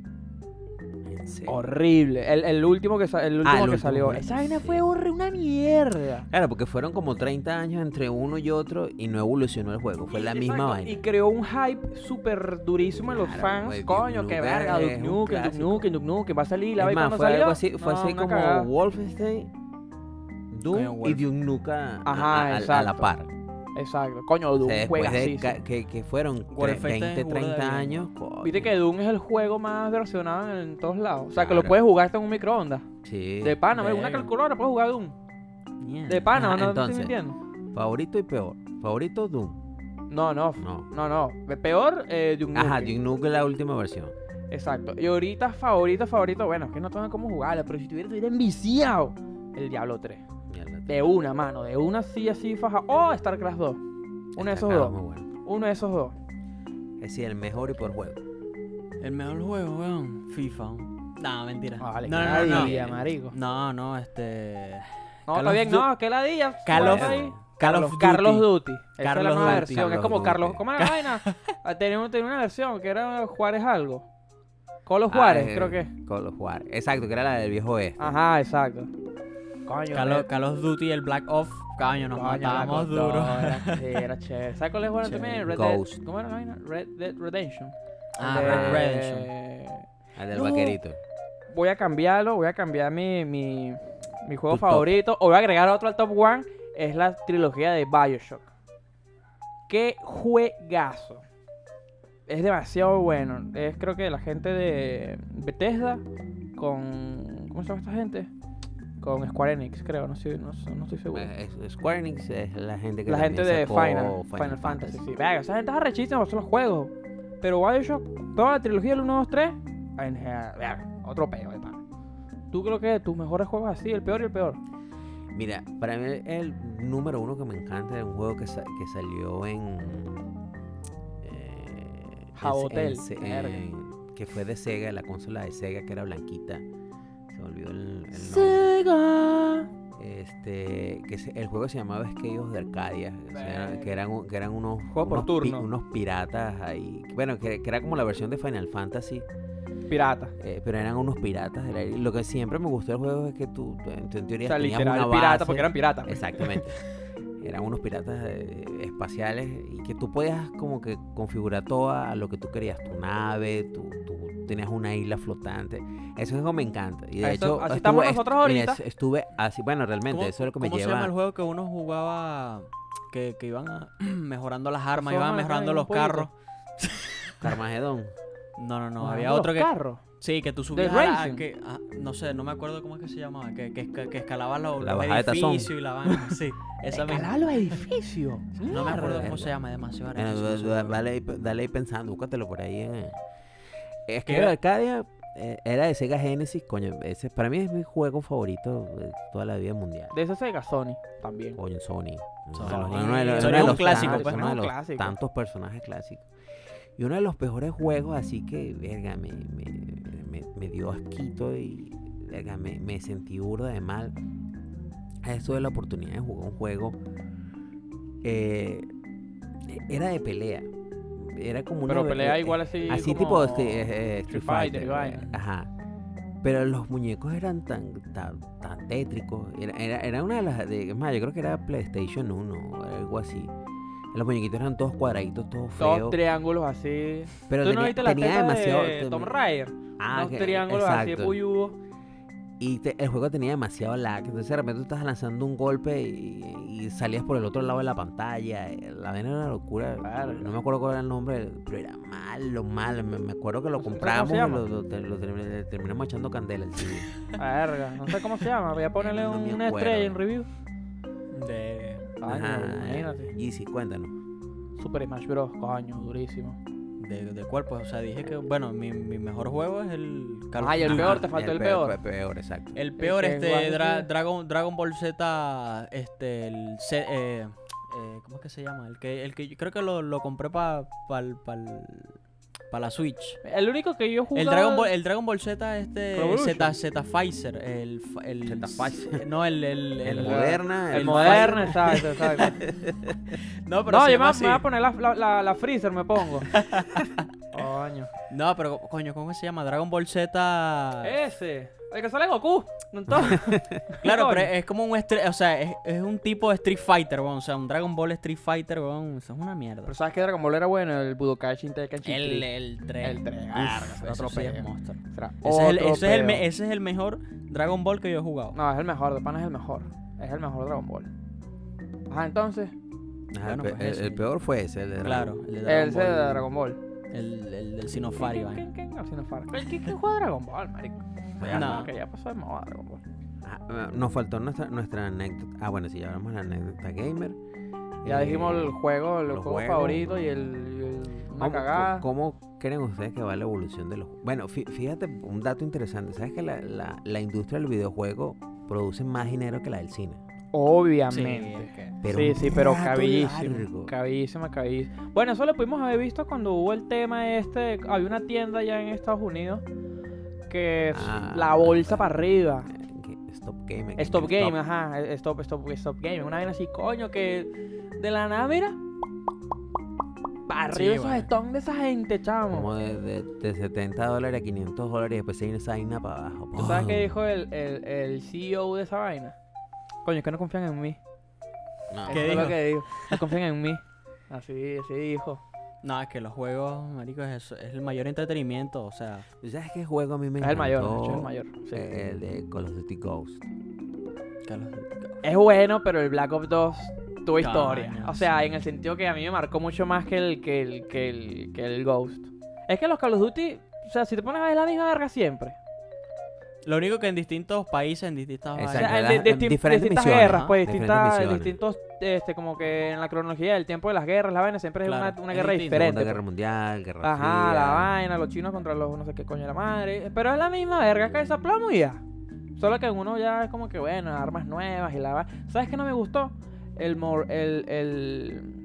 Serio.
Horrible. El, el último que, el último
Ah, el
que
último,
salió.
bueno,
Esa vaina
sí.
fue horrible, una mierda.
Claro, porque fueron como 30 años entre uno y otro y no evolucionó el juego. Fue la misma
Exacto,
vaina.
Y creó un hype súper durísimo en los
Claro,
fans.
güey,
Coño, qué verga, Duke
un
Nukem, Duke. Nukem, Duke Nukem. Va a salir la cuando
fue
salió.
algo así, fue
No,
así como
cagada.
Wolfenstein, Doom
Coño,
y. Duke Nukem a, a- a- a la
exacto.
par.
Exacto. Coño, Doom
Después
juega
de
así.
ca- que, que fueron
Fate
20,
es burda de
30
bien.
años. coño.
Viste que Doom es el juego más versionado en, todos lados. O sea, que lo
Claro.
puedes jugar hasta en un microondas.
Sí.
De pana, una calculadora puedes jugar Doom.
Mierda.
De pana,
Ajá,
no,
entonces.
te estoy mintiendo.
Favorito y peor. Favorito Doom.
No, no,
No.
no, no. Peor, eh, Duke
Ajá. Duke Nukem es la última versión.
Exacto. Y ahorita, favorito, favorito, bueno, es que no tengo cómo jugarla, pero si tuviera, estuviera enviciado. El Diablo 3. De una, mano, de una sí así faja. O StarCraft 2. Uno de esos dos.
muy bueno.
Uno de esos dos.
Es decir, el mejor y peor juego.
El mejor juego, weón. FIFA. No, mentira.
Ah, Vale,
no, no, no, no.
ladilla, marico.
No, no, este.
No, está bien, no, que la día. Carlos,
of
Carlos
Duty.
Duty. Esa es la
Carlos
nueva
Duty.
versión. es
Carlos
como Carlos.
Duty.
¿Cómo era la vaina? Ah, Tenía, tenía una versión que era Juárez algo. Colo
Ah,
Juárez,
eh,
creo que.
Call of Juárez. Exacto, que era la del viejo oeste.
Ajá, exacto. Coño,
Call of,
eh,
Call of Duty y el Black Ops. Coño, nos
coño,
matábamos duro.
sí, era chévere. ¿Sabes cuál es bueno
Chévere.
también? Red
Ghost.
Dead. ¿Cómo era la vaina? Red Dead Redemption.
Ah,
de-
Red Redemption.
El del
No.
vaquerito.
Voy a cambiarlo, voy a cambiar mi, mi, mi juego
Tu top.
favorito. O voy a agregar otro al top one. Es la trilogía de Bioshock. Qué juegazo. Es demasiado bueno. Es creo que la gente de Bethesda con... ¿Cómo se llama esta gente? Con Square Enix, creo. No, sé, no, no estoy seguro.
Eh, Square Enix es la gente que
La gente de Final, Final, Fantasy. Sí. Venga, esa gente es arrechísima por los juegos. Pero Bioshock, toda la trilogía del 1, 2, 3, en verga, otro peo de pana. ¿Tú creo que tus mejores juegos así, el peor y el peor?
Mira, para mí el número uno que me encanta es un juego que, sa- que salió en... eh, en- que fue de Sega, la consola de Sega que era blanquita. Se me olvidó el, el nombre.
Sega.
Este, que se- el juego se llamaba Esquellos de Arcadia, o sea,
Verga.
que eran, un- que eran unos,
Juego por
unos, pi-
turno.
unos piratas ahí, bueno, que, que era como la versión de Final Fantasy,
Pirata.
eh, pero eran unos piratas. del aire. Lo que siempre me gustó del juego es que tú, tú en, en
O
teoría
sea,
tenías
literal,
una
pirata, porque eran piratas.
Exactamente. Eran unos piratas eh, espaciales y que tú podías como que configurar todo a lo que tú querías, tu nave, tú tenías una isla flotante. Eso es algo que me encanta. Y de
Eso-
hecho,
así
estuve-
estamos
est-
nosotros ahorita.
es- estuve así, bueno, realmente,
¿Cómo,
eso es lo que me
cómo se
lleva.
llama el juego que uno jugaba? Que, que iban a- mejorando las armas, iban mejorando los carros.
Carmagedón.
No, no, no, había otro que...
carros.
Sí, que tú subías a, que, ah, no sé, no me acuerdo cómo es que se llamaba, que, que, que escalaba los,
La
los edificios y la vaina. Sí, esa
los edificios.
No me acuerdo cómo se llama, demasiado.
Bueno, dale, ahí- dale ahí pensando, búscatelo por ahí. En... Es que. Arcadia eh, era de Sega Genesis, coño, ese para mí es mi juego favorito de toda la vida mundial.
De ese Sega Sony también.
Coño, Sony. Uno
Sony.
de los- uno de los-
Sony
uno de
un
los
clásico, pues,
uno
¿no?
de los
Clásico.
tantos personajes clásicos. Y uno de los mejores juegos, así que, verga, me, me, me- me dio asquito y, verga, me, me sentí burda de mal. Eso de la oportunidad de jugar un juego. eh, era de pelea. Era como una.
Pero pelea
eh,
igual así.
Así
como
tipo este, eh, eh,
Street
Street
Fighter vaina.
Ajá. Pero los muñecos eran tan, tan, tan tétricos. Era, era, era una de las. De, es más, yo creo que era PlayStation 1 o algo así. Los muñequitos eran todos cuadraditos, todos
Dos
feos.
triángulos así.
Pero
¿Tú no
tenía,
viste la
tenía
teta
demasiado.
de Tom Raider?
Ah,
Dos
que-
triángulos así
exacto. Y te- el juego tenía demasiado lag. Entonces de repente tú estás lanzando un golpe y, y salías por el otro lado de la pantalla. La vaina era una locura.
Claro.
No me acuerdo cuál era el nombre, pero era malo, malo. Me, me acuerdo que lo compramos y lo, terminamos echando candela al CD.
Verga, no sé cómo se llama. Voy a ponerle
No
una estrella en review.
De...
Ajá,
imagínate.
Y sí, cuéntanos.
Super Smash Bros. Coño, durísimo.
De, de cuál, pues, o sea, dije que, bueno, mi, mi mejor juego es el Call of
Ah, y el peor, te faltó el peor.
El peor, exacto.
El peor, este, Dra-
que-
Dragon, Dragon Ball Z, este, el, C- eh, eh, ¿cómo es que se llama? El que, el que yo creo que lo, lo compré para pa, pa, pa la Switch.
El único que yo jugué.
El Dragon Ball, el Dragon Ball Z, este. Z, Z Pfizer, el, el
Z Pfizer.
no el, el,
El,
el-
Moderna.
El
el
moderno, exacto, exacto.
no, pero
no, yo me, me voy a poner la, la, la, la freezer, me pongo. Coño.
No, pero coño, ¿cómo se llama? Dragon Ball Z.
Ese. El que sale Goku. No.
Claro, pero es como un o sea, es, es un tipo de Street Fighter, weón. O sea, un Dragon Ball Street Fighter, weón. Eso es una mierda.
Pero sabes que Dragon Ball era bueno, el Budokai Tenkaichi
El,
3.
el 3.
El 3,
Uf,
verga, ese
eso
otro
sí es
peo.
monstruo.
Será
Ese es, el, ese, es el, me- ese es el mejor Dragon Ball que yo he jugado.
No, es el mejor, de pana es el mejor. Es el mejor Dragon Ball. Ajá, entonces,
Ajá,
Bueno,
el, pe-
pues
el-
ese.
el peor fue ese, el de
Claro,
Dragon
el de
El
Dragon
de
Ball,
Dragon Ball.
El, el del Sinofari.
¿Quién? ¿Quién, quién juega Dragon Ball, marico?
No.
Que ya pasó de moda Dragon Ball.
Ah, nos faltó nuestra, nuestra anécdota. Ah, bueno, si ya hablamos de la anécdota gamer.
Ya
eh,
dijimos el juego, el juego
juegos.
favorito y el, el- una
¿Cómo,
cagada.
cómo creen ustedes que va la evolución de los Bueno, fí- fíjate un dato interesante. ¿Sabes que la, la, la industria del videojuego produce más dinero que la del cine?
Obviamente.
que-
Pero
sí, sí, pero
largo.
Cabillísima, cabillísima. Bueno, eso lo pudimos haber visto cuando hubo el tema este. Había una tienda ya en Estados Unidos que es
Ah,
la bolsa para arriba.
Stop Game.
Stop Game, ajá. eh, Stop, stop, stop Game. Una vaina así, coño, que de la nada, mira. Para
Sí,
arriba esos
bueno.
stones de esa gente, chamo.
Como de, de, de 70 dólares a 500 dólares y después se viene esa vaina para abajo.
¿Tú sabes qué dijo el, el, el CEO de esa vaina? Coño, es que no confían en mí.
No.
Eso
¿Qué
es lo
dijo?
que dijo. No confían en mí. Así, así dijo.
No, es que los juegos, marico, es, es el mayor entretenimiento, o sea,
¿Tú sabes qué juego a mí me
Es el mayor, de hecho, es el mayor. sí.
Eh, El de Call of Duty Ghost.
que los-
Es bueno, pero el Black Ops 2 tuvo historia. O sea,
sí.
en el sentido que a mí me marcó mucho más que el, que el, que el, que el Ghost. Es que los Call of Duty, o sea, si te pones a ver la misma verga siempre.
Lo único que en distintos países, en distintas
O sea, distin-
diferentes
distintas guerras, pues distintas, distintos, este, como que en la cronología del tiempo de las guerras, la vaina siempre es una, una
es
guerra
distinto.
diferente.
Segunda Guerra
pues.
Mundial, Guerra
Ajá,
Fría.
la vaina, los chinos contra los no sé qué coño de la madre. Pero es la misma verga que esa plomo y ya. Solo que en uno ya es como que, bueno, armas nuevas y la va. ¿Sabes qué no me gustó? El mor el. el...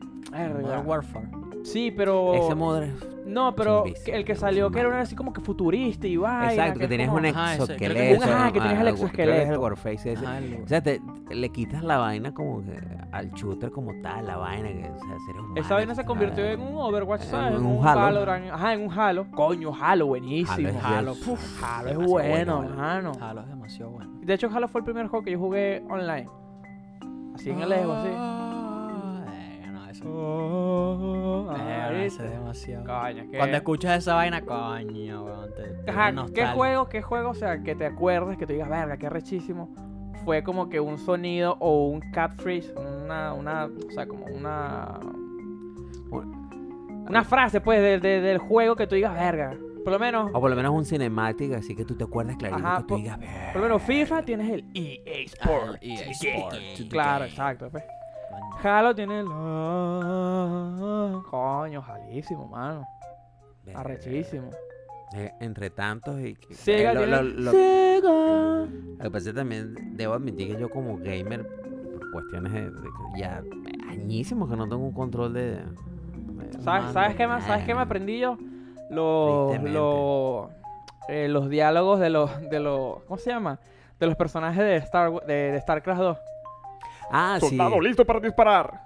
Modern Warfare.
Sí, pero.
Ese modo es-
No, pero el que salió que era una así como que futurista y vaina.
Exacto, que tenías
como-
un
Ajá, ese, creo que-
exoesqueleto.
Ajá, que tenías el
ah, que es el
exoesqueleto.
Warface ese.
Ajá, el-
O sea, te, le quitas la vaina como que al shooter como tal, la vaina, que, o sea, seres humanos.
Esa vaina se convirtió en un Overwatch,
en
¿sabes? En
un
un
Halo.
Valorant. Ajá, en un Halo. Coño, Halo, buenísimo.
Halo es
Halo,
Dios.
puf,
Halo es bueno,
bueno,
mano.
Halo es demasiado bueno.
De hecho, Halo fue el primer juego que yo jugué online. Así en el Evo, así.
Ah, eso, eh,
¿viste?
eso es demasiado.
Coño,
Cuando escuchas esa vaina, coño, weón. Te, te
Ajá,
da
¿qué juego, qué juego, o sea, que te acuerdes, que tú digas, verga, qué rechísimo? Fue como que un sonido o un cat freeze, una, una, o sea, como una... Una frase, pues, de- de- del juego que tú digas, verga. Por lo menos,
O por lo menos un cinematic, así que tú te acuerdas clarito
Ajá,
que tú
por-
digas, "Verga".
por lo menos FIFA tienes el EA
Ah,
Sport.
el EA
Sí,
Sport,
Claro, exacto, pues. Halo tiene el... Coño, jalísimo, mano. Arrechísimo.
Eh, entre tantos y que-
Sega
eh, lo,
tiene...
lo- lo-
Sega.
lo que pasa es que también debo admitir que yo como gamer, por cuestiones de, ya añísimos que no tengo un control de... de
¿Sabes,
mando,
¿sabes, qué, me, ¿Sabes qué me aprendí yo? Los, los, eh, los diálogos de los, de los... ¿Cómo se llama? De los personajes de, Star, de StarCraft 2.
Ah, sí.
Soldado listo para disparar.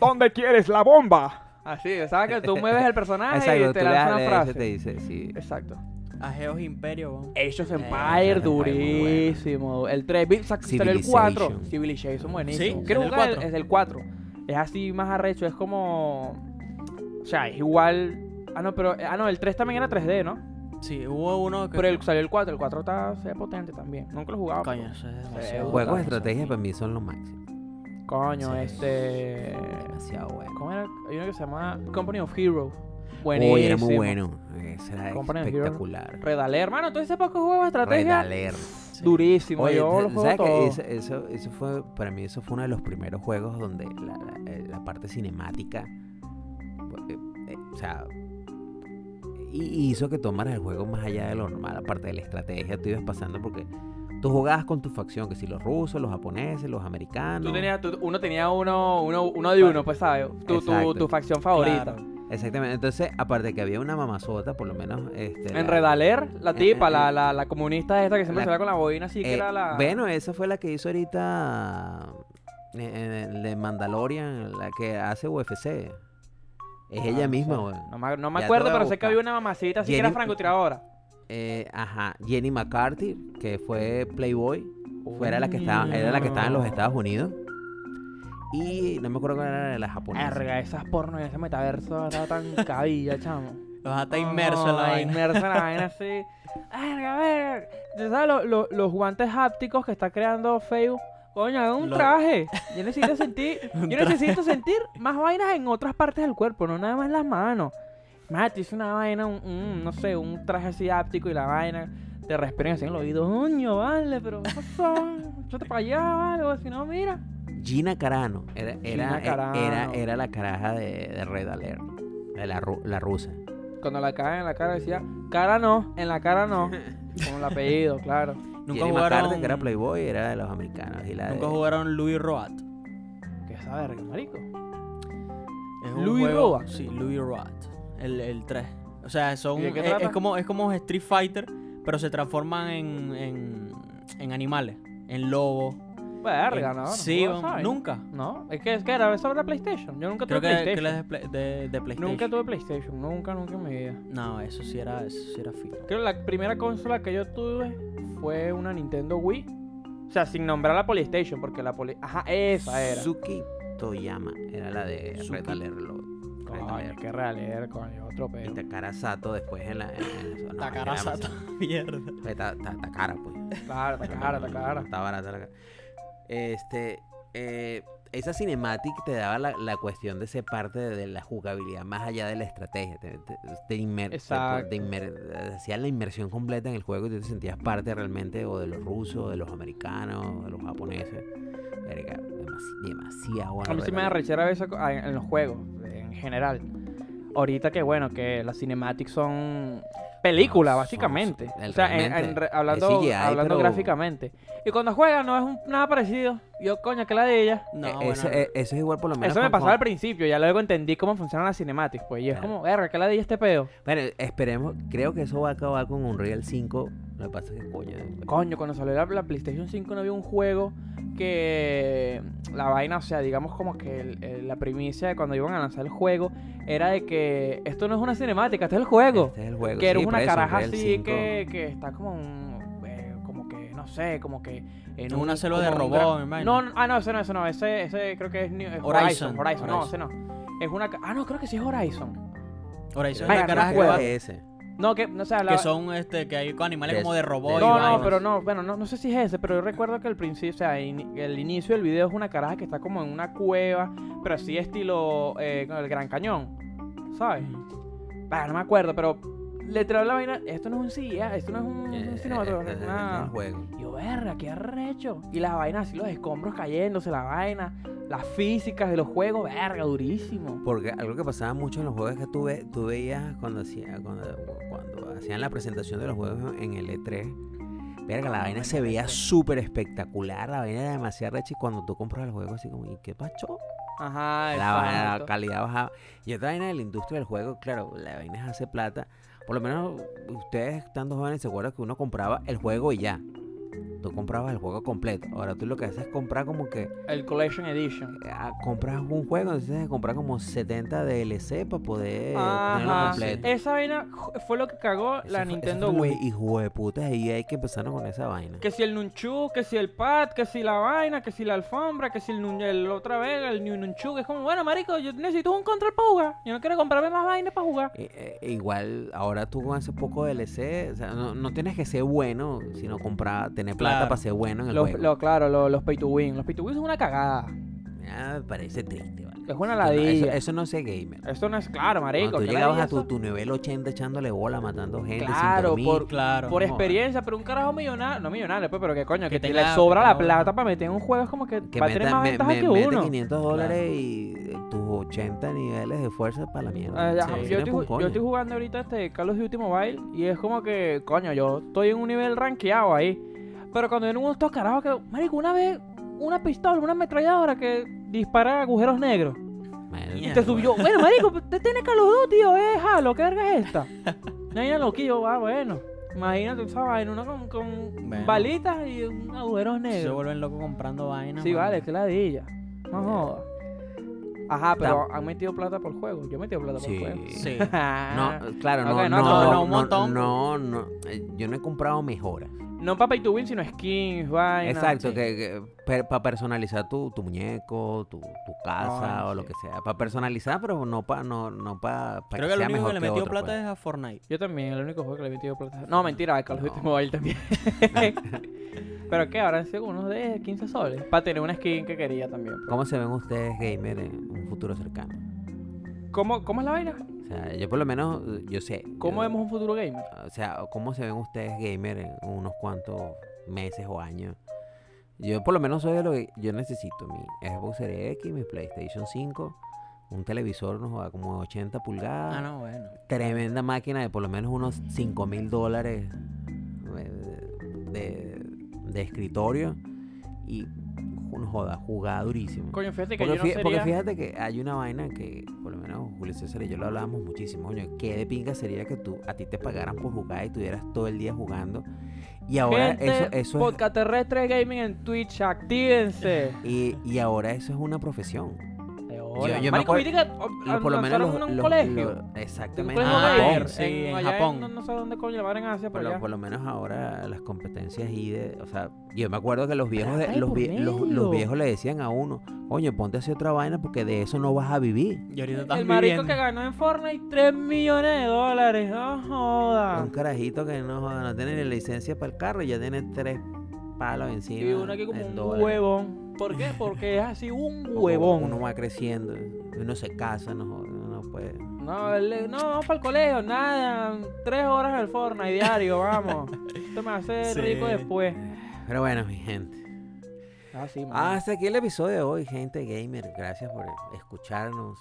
¿Dónde quieres la bomba? Así, ¿sabes? Que tú mueves el personaje
Exacto,
y te
tú le
lanza
das
una frase.
te dice, sí.
Exacto.
Ageos Imperio,
of
Eh,
Empire, durísimo. El 3, vi- sa- salió el 4.
Civilization.
Buenísimo.
Sí,
Quiero jugar el,
4.
es del 4. Es así más arrecho, es como... O sea, es igual... Ah, no, pero... Ah, no, el 3 también era 3D, ¿no?
Sí, hubo uno que.
Pero el, salió el 4, el 4 está se ve potente también. Nunca lo he jugado.
Coño, eso es demasiado.
Juegos de estrategia para mí son lo máximo.
Coño,
Sí.
este...
Demasiado bueno.
¿Cómo era? Hay uno que se llama Company of Heroes.
Uy,
Buenísimo.
era muy bueno. Ese era
Company
espectacular.
Redalé, hermano, todo ese poco juego de estrategia.
Redaler.
Sí.
Durísimo.
Oye,
yo lo
¿sabes
todo.
Eso, eso, eso fue, para mí eso fue uno de los primeros juegos donde la, la- eh, la parte cinemática, eh, eh, o sea, y- hizo que tomaras el juego más allá de lo normal, aparte de la estrategia, tú ibas pasando porque tú jugabas con tu facción, que si los rusos, los japoneses, los americanos.
Tú tenías, tú- uno tenía uno, uno, uno de uno, pues, ¿sabes? Tu, tu, facción favorita.
Claro.
Exactamente, entonces, aparte de que había una mamazota, por lo menos... Este,
En
la-
Redaler, la
Eh,
tipa,
eh,
la,
eh.
la, la comunista esta que siempre se va con la boina así, que era la...
Bueno, esa fue la que hizo ahorita de Mandalorian, la que hace UFC. Es
Ah,
ella misma, güey.
No me, no acuerdo, pero sé que había una mamacita así que era francotiradora.
Eh, ajá, Jenny McCarthy, que fue Playboy, fuera la que estaba, era la que estaba en los Estados Unidos. Y no me acuerdo cuál era la japonesa.
Verga, esas porno y ese metaverso era tan cabilla, chamo.
Los está inmerso en la vaina.
Inmerso en la vaina así. Verga, verga. ¿Tú sabes lo- lo- los guantes hápticos que está creando Facebook? Coño, hagan un
Lo-
traje. Yo necesito sentir, yo necesito sentir más vainas en otras partes del cuerpo, no nada más en las manos. Mate, hice una vaina, un, un, no sé, un traje así áptico y la vaina te respiran así en el oído. Coño, vale, pero ¿qué pasó? Échate para allá, vale, o si no, mira.
Gina Carano. Era, era,
Gina Carano.
era, era la caraja de, de Red Alert. De la, ru- la rusa.
Cuando la cagan en la cara decía, cara no, en la cara no. Como el apellido, claro.
Nunca
Jenny McCarthy,
jugaron,
que era Playboy, era de los americanos. Y la
nunca
de-
jugaron Louis Roat.
¿Qué esa verga, marico?
Es un
Louis
juego-
Roat.
Sí, Louis Roat. El, el 3. O sea, son,
¿Y de qué
es, como, es como Street Fighter, pero se transforman en, en, en animales. En lobos.
Verga,
en-
no.
sí, nunca.
No, es que, es que era sobre PlayStation. Yo nunca tuve
Creo que, que
PlayStation.
la de, de- de PlayStation.
Nunca tuve PlayStation, nunca, nunca en mi vida.
No, eso sí era, eso sí era fino.
Creo que la primera consola que yo tuve fue una Nintendo Wii. O sea, sin nombrar la PlayStation, porque la Poli... Ajá, esa era.
Suki Toyama. Era la de Red
Suki.
Alert. Red
Coño, qué coño, otro
Y
pedo.
Takara Sato después en la. En, en- no,
Takara
era
Sato,
demasiado.
mierda.
Está, está, está cara, pues.
Claro, está cara, está cara.
Está barata la cara. Este. eh, esa cinematic te daba la, la cuestión de ser parte de, de la jugabilidad más allá de la estrategia. Te, te, te inmer- te-
Exacto.
te inmer- hacían la inmersión completa en el juego y tú te sentías parte realmente o de los rusos, de los americanos, de los japoneses. Verga, demasi- demasiado bueno.
A mí sí me da rechera eso a- en los juegos, en general. Ahorita que bueno, que las cinematics son
No, son-
básicamente.
son-
o sea, en- hablando,
CGI,
hablando
pero-
gráficamente. Y cuando juegan no es un- nada parecido. Yo, coño, que la de ella.
No,
Eh,
bueno,
ese, eh, eso es igual por lo menos.
Eso me
con-
pasaba
con-
al principio, ya luego entendí cómo funcionan las cinematics, pues. Y es
Claro.
como, verga, que la de ella este pedo.
Bueno, esperemos. Creo que eso va a acabar con Unreal 5. Lo que pasa es que, coño.
Coño, cuando salió la, la PlayStation 5 no había un juego que la vaina, o sea, digamos como que el- el- la primicia de cuando iban a lanzar el juego era de que esto no es una cinemática, este es el juego.
Este es el juego.
que eres
sí, por
una
eso,
caraja
Unreal
así
5.
que, que está como un, no sé, como que en
una selva de
un
robot,
gran-
me
No,
imagino.
no, ah, no, ese no, ese no, ese, ese creo que es New- es
Horizon,
Horizon, Horizon, no, ese no. Es una, ah, no, creo que sí es Horizon.
Horizon
Vaya,
es la
no
caraja
me
que,
ese.
No, que, no, o sea, la-
que son este que hay con animales
De-
como de robot y
No, no,
vainas.
pero no, bueno, no, no sé si es ese, pero yo recuerdo que el principio, o sea, in- el inicio del video es una caraja que está como en una cueva, pero así estilo eh, con el Gran Cañón, ¿sabes? Bah, no me acuerdo, pero literal la vaina, esto no es un CGI, esto no es un,
Eh,
un nada.
el juego.
Y yo, verga, qué arrecho. Y las vainas así, los escombros cayéndose, la vaina, las físicas de los juegos, verga, durísimo.
Porque algo que pasaba mucho en los juegos es que tú, ve- tú veías cuando, hacía, cuando, cuando hacían la presentación de los juegos en el E3. Verga, la vaina se veía súper espectacular, la vaina era demasiado recha y cuando tú compras el juego así como, ¿y qué pacho?
Ajá,
La, vaina, la calidad bajaba. Y otra vaina de la industria del juego, claro, la vaina es hacer plata. Por lo menos ustedes, estando jóvenes, se acuerdan que uno compraba el juego y ya. Tú comprabas el juego completo. Ahora tú lo que haces es comprar como que
El Collection Edition.
ah, compras un juego, entonces tienes que comprar como 70 DLC para poder tenerlo completo.
Esa vaina fue lo que cagó
Eso
la
fue-
Nintendo
eso fue
Wii.
Hijo de puta, y hay que empezar con esa vaina.
Que si el nunchu, que si el pad, que si la vaina, que si la alfombra, que si el, nun- el otra vez, el new nunchu. Es como, bueno, marico, yo necesito un control para jugar. Yo no quiero comprarme más vainas para jugar.
Eh, eh, igual, ahora tú con ese poco DLC, o sea, no, no tienes que ser bueno, sino comprar, tener plata para ser bueno en el
Los,
juego.
lo- claro, lo- los pay to win. Los pay to win son una cagada.
Ah, me parece triste, ¿vale?
Es una
Eso no- Eso,
ladilla.
eso no es gamer.
Esto no es claro, marico.
Cuando tú
¿qué
llegabas
ladilla
a tu,
eso?
tu nivel 80 echándole bola, matando gente
Claro,
sin dormir.
por-
Claro.
Por experiencia, pero un carajo millonario, no millonario, pues, pero que coño, que,
Que
te
tenga-
le sobra
que
la
tenga-
plata para meter en un juego es como que,
que
va a tener
meta-
más
me-
ventaja
me-
que
mete
uno.
500 dólares y eh, tus 80 niveles de fuerza para la mierda.
Ah, ya,
Sí.
yo, estoy,
un
ju-
coño.
yo estoy jugando ahorita este Call of Duty Mobile y es como que, coño, yo estoy en un nivel rankeado ahí. Pero cuando vienen unos estos carajos que, marico, una vez, una pistola, una ametralladora que dispara agujeros negros. Y te subió, bueno, marico, te tienes Call of Duty, tío, eh, Halo, ¿qué verga es esta? Imagina loquillo, ah, bueno. Imagínate esa vaina, uno con, con
Bueno.
balitas y un agujeros
Se
negros.
vuelven locos comprando vainas.
Sí, vale, que ladilla. No jodas. Ajá, pero han metido plata por juego. Yo he metido plata por
Sí.
juego.
Sí.
No, claro, no,
Ok, no,
no,
no,
no,
no, un montón.
no, no, eh, yo no he comprado mejoras.
No para pay to win, sino skins, vainas.
Exacto,
sí.
que, para personalizar tu, tu muñeco, tu, tu casa o lo que sea. Para personalizar, pero no para no, no pa, pa
Creo que el
sea
único
mejor
que le metió
otro,
plata
pues.
es a Fortnite.
Yo también, el único juego que le he metido plata. No, mentira, Call of Duty. Mobile también. ¿Pero qué? Ahora sido unos de 15 soles. Para tener una skin que quería también. pues.
¿Cómo se ven ustedes gamer en un futuro cercano?
¿Cómo, ¿Cómo es la vaina?
Sea, yo por lo menos, yo sé.
¿Cómo
yo-
vemos un futuro gamer?
O sea, ¿cómo se ven ustedes gamer en unos cuantos meses o años? Yo por lo menos soy de lo que yo necesito. Mi Xbox Series X, mi PlayStation 5, un televisor no joda, como de 80 pulgadas.
Ah, no, bueno.
Tremenda máquina de por lo menos unos 5 mil dólares eh, de, de escritorio. Y joda, jugada durísimo.
Coño, fíjate que
Porque,
yo no
fí- porque
sería...
fíjate que hay una vaina que, por lo menos Julio César y yo lo hablábamos muchísimo, coño, qué de pinga sería que tú, a ti te pagaran por jugar y estuvieras todo el día jugando. Y ahora
Gente,
eso, eso es,
Podcast Terrestre Gaming en Twitch, actívense.
y, y ahora eso es una profesión.
Hola.
yo me acuerdo-
¿viste que oh,
Lo- por lo menos
lanzaron
los-
un
los-
colegio?
los-
Un
exactamente.
colegio
Ah,
en Japón.
gamer
sí, en
allá
Japón.
no, no sé dónde coño le van en Asia,
Por
pero
lo,
allá.
por lo menos ahora las competencias y de, o sea, yo me acuerdo que los viejos de- los, vie- los, viejos le decían a uno, coño, ponte a hacer otra vaina porque de eso no vas a vivir.
Y ahorita estás
El marico
viviendo.
que ganó en Fortnite 3 millones de dólares, no joda.
Un carajito que no, joda, no tiene ni licencia para el carro y ya tiene tres palos encima.
Y uno aquí como
en
un
dólares.
huevón. ¿Por qué? Porque es así un huevón.
Uno va creciendo, uno se casa, no, no puede.
No, no, vamos para el colegio, nada. Tres horas al Fortnite diario, vamos. Esto me hace
Sí.
rico después.
Pero bueno, mi gente.
Ah, sí.
Hasta aquí el episodio de hoy, gente gamer. Gracias por escucharnos.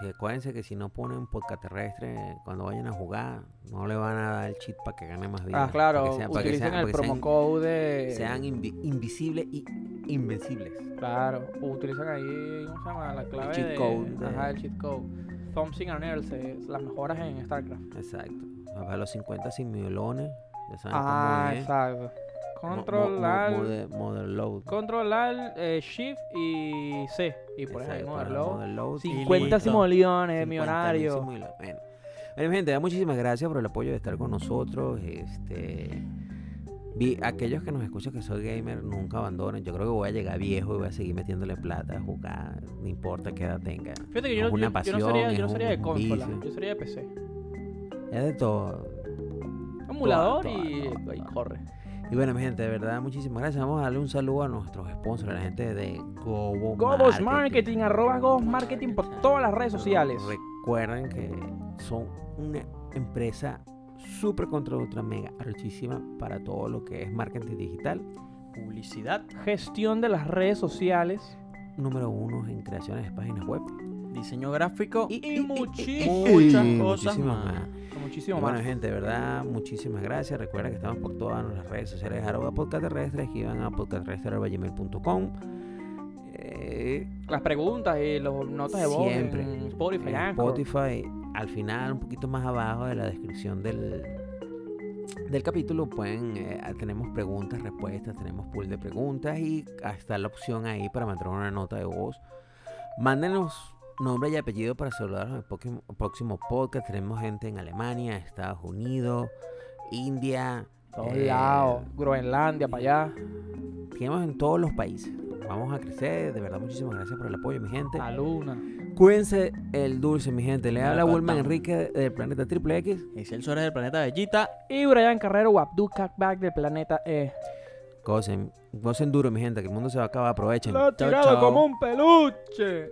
Sí, acuérdense que si no ponen podcast terrestre cuando vayan a jugar, no le van a dar el cheat para que gane más vida.
Ah, claro,
Para que sean- para que
utilicen
sean-
el promo
sean-
code de...
Sean invi- invisibles y invencibles.
Claro, utilizan ahí, ¿cómo se llama? La clave
cheat
de...
code de-
Ajá, el cheat code. Thompson and las mejoras en StarCraft.
Exacto. A los 50 sin miolones. Ya saben
Ah,
cómo es.
exacto. Control,
mo-
Alt,
mode- mode load.
Control, Alt, eh, Shift y C. Y por ahí,
Exacto,
Mother
para
Load.
mode load.
50
listo.
simoleones,
50
millonario.
millones. Bueno. Bueno, gente, muchísimas gracias por el apoyo de estar con nosotros. Este, vi, aquellos que nos escuchan que soy gamer, nunca abandonen. Yo creo que voy a llegar viejo y voy a seguir metiéndole plata a jugar, no importa qué edad tenga.
Fíjate que yo, no-
una
yo- yo
pasión,
no sería, yo no sería de consola,
vicio.
yo sería de PC.
Es de todo.
Emulador y, y corre.
Y bueno, mi gente, de verdad, muchísimas gracias. Vamos a darle un saludo a nuestros sponsors, a la gente de Gobo
Gobos Marketing, arroba Gobos Marketing por todas las redes sociales.
Recuerden que son una empresa súper contra ultra mega archísima para todo lo que es marketing digital.
Publicidad,
Gestión de las redes sociales.
Número uno en creaciones de páginas web.
Diseño gráfico y,
Y
muchas
y
cosas más.
más.
Muchísimo
bueno,
más.
gente, de verdad, muchísimas gracias. Recuerden que estamos por todas nuestras redes sociales, arroba podcast a podcastterrestre.gmail.com. Eh,
Las preguntas y las notas de voz
Siempre.
en Spotify,
en. Spotify, al final, un poquito más abajo de la descripción del, del capítulo, pueden, eh, tenemos preguntas, respuestas, tenemos pool de preguntas y está la opción ahí para mandar una nota de voz. Mándenos nombre y apellido para saludarnos en el próximo, próximo podcast. Tenemos gente en Alemania, Estados Unidos, India.
Todos
eh,
lados. Groenlandia, para allá.
Tenemos en todos los países. Vamos a crecer. De verdad, muchísimas gracias por el apoyo, mi gente.
La luna.
Cuídense el dulce, mi gente. Le habla Wilman. Enrique del planeta Triple X.
Es el Suárez del planeta Bellita.
Y Brian Carrero, Wabdu Back del planeta E.
Gocen, gocen duro, mi gente, que el mundo se va a acabar. Aprovechen.
Lo ha
Chao,
tirado
chao.
como un peluche.